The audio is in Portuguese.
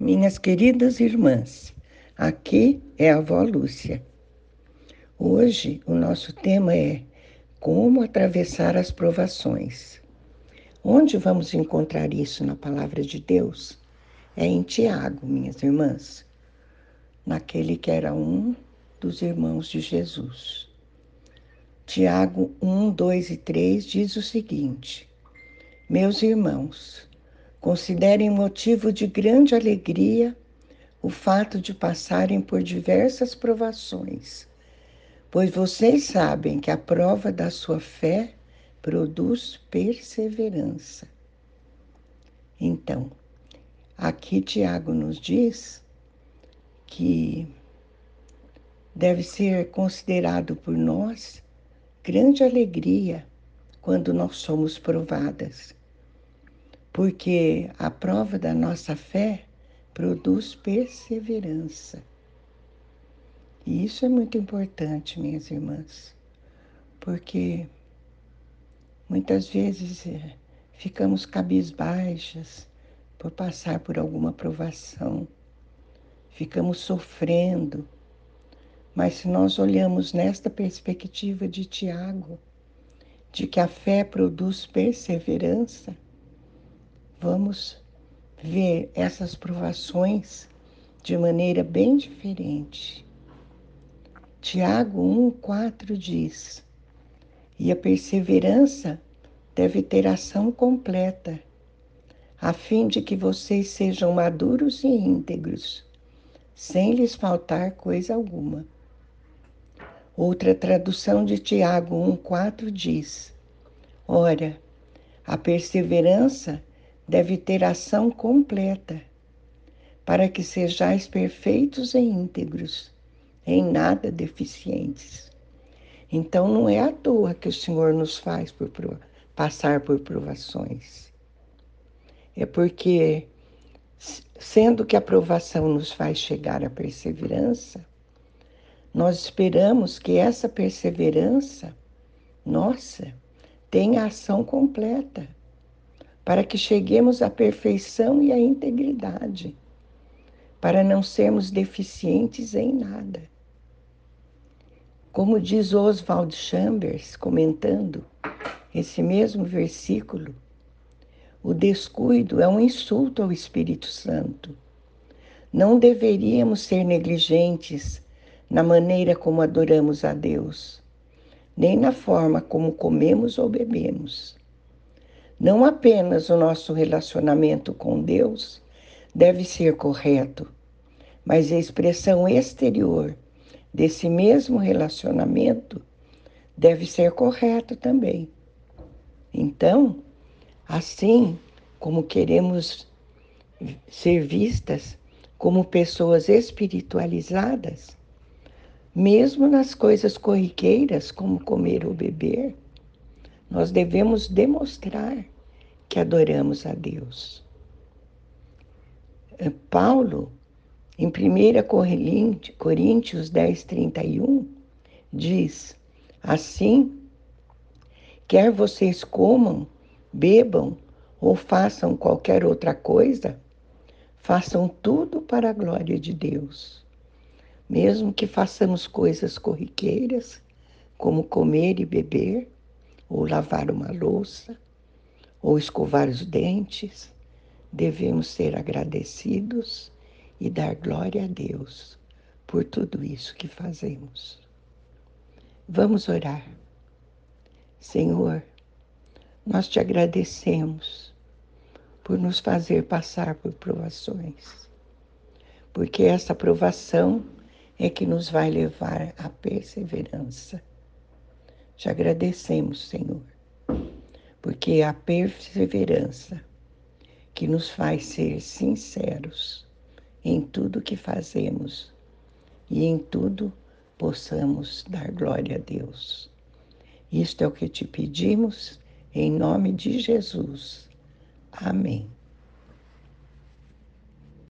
Minhas queridas irmãs, aqui é a avó Lúcia. Hoje o nosso tema é como atravessar as provações. Onde vamos encontrar isso na palavra de Deus? É em Tiago, minhas irmãs, naquele que era um dos irmãos de Jesus. Tiago 1, 2 e 3 diz o seguinte: Meus irmãos, Considerem motivo de grande alegria o fato de passarem por diversas provações, pois vocês sabem que a prova da sua fé produz perseverança. Então, aqui Tiago nos diz que deve ser considerado por nós grande alegria quando nós somos provadas porque a prova da nossa fé produz perseverança. E isso é muito importante, minhas irmãs, porque muitas vezes eh, ficamos cabisbaixas por passar por alguma provação, ficamos sofrendo. Mas se nós olhamos nesta perspectiva de Tiago, de que a fé produz perseverança, vamos ver essas provações de maneira bem diferente. Tiago 1,4 diz: E a perseverança deve ter ação completa, a fim de que vocês sejam maduros e íntegros, sem lhes faltar coisa alguma. Outra tradução de Tiago 1,4 diz: Ora, a perseverança deve ter ação completa, para que sejais perfeitos e íntegros, em nada deficientes. Então não é à toa que o Senhor nos faz por passar por provações. É porque, sendo que a provação nos faz chegar à perseverança, nós esperamos que essa perseverança, nossa, tenha ação completa para que cheguemos à perfeição e à integridade, para não sermos deficientes em nada. Como diz Oswald Chambers, comentando esse mesmo versículo, o descuido é um insulto ao Espírito Santo. Não deveríamos ser negligentes na maneira como adoramos a Deus, nem na forma como comemos ou bebemos. Não apenas o nosso relacionamento com Deus deve ser correto, mas a expressão exterior desse mesmo relacionamento deve ser correto também. Então, assim como queremos ser vistas como pessoas espiritualizadas, mesmo nas coisas corriqueiras, como comer ou beber, nós devemos demonstrar que adoramos a Deus. Eh, Paulo, em 1 Coríntios 10, 31, diz: Assim, quer vocês comam, bebam ou façam qualquer outra coisa, façam tudo para a glória de Deus. Mesmo que façamos coisas corriqueiras, como comer e beber, ou lavar uma louça, ou escovar os dentes, devemos ser agradecidos e dar glória a Deus por tudo isso que fazemos. Vamos orar. Senhor, nós te agradecemos por nos fazer passar por provações, porque essa provação é que nos vai levar à perseverança te agradecemos, Senhor, porque é a perseverança que nos faz ser sinceros em tudo que fazemos e em tudo possamos dar glória a Deus. Isto é o que te pedimos, em nome de Jesus. Amém.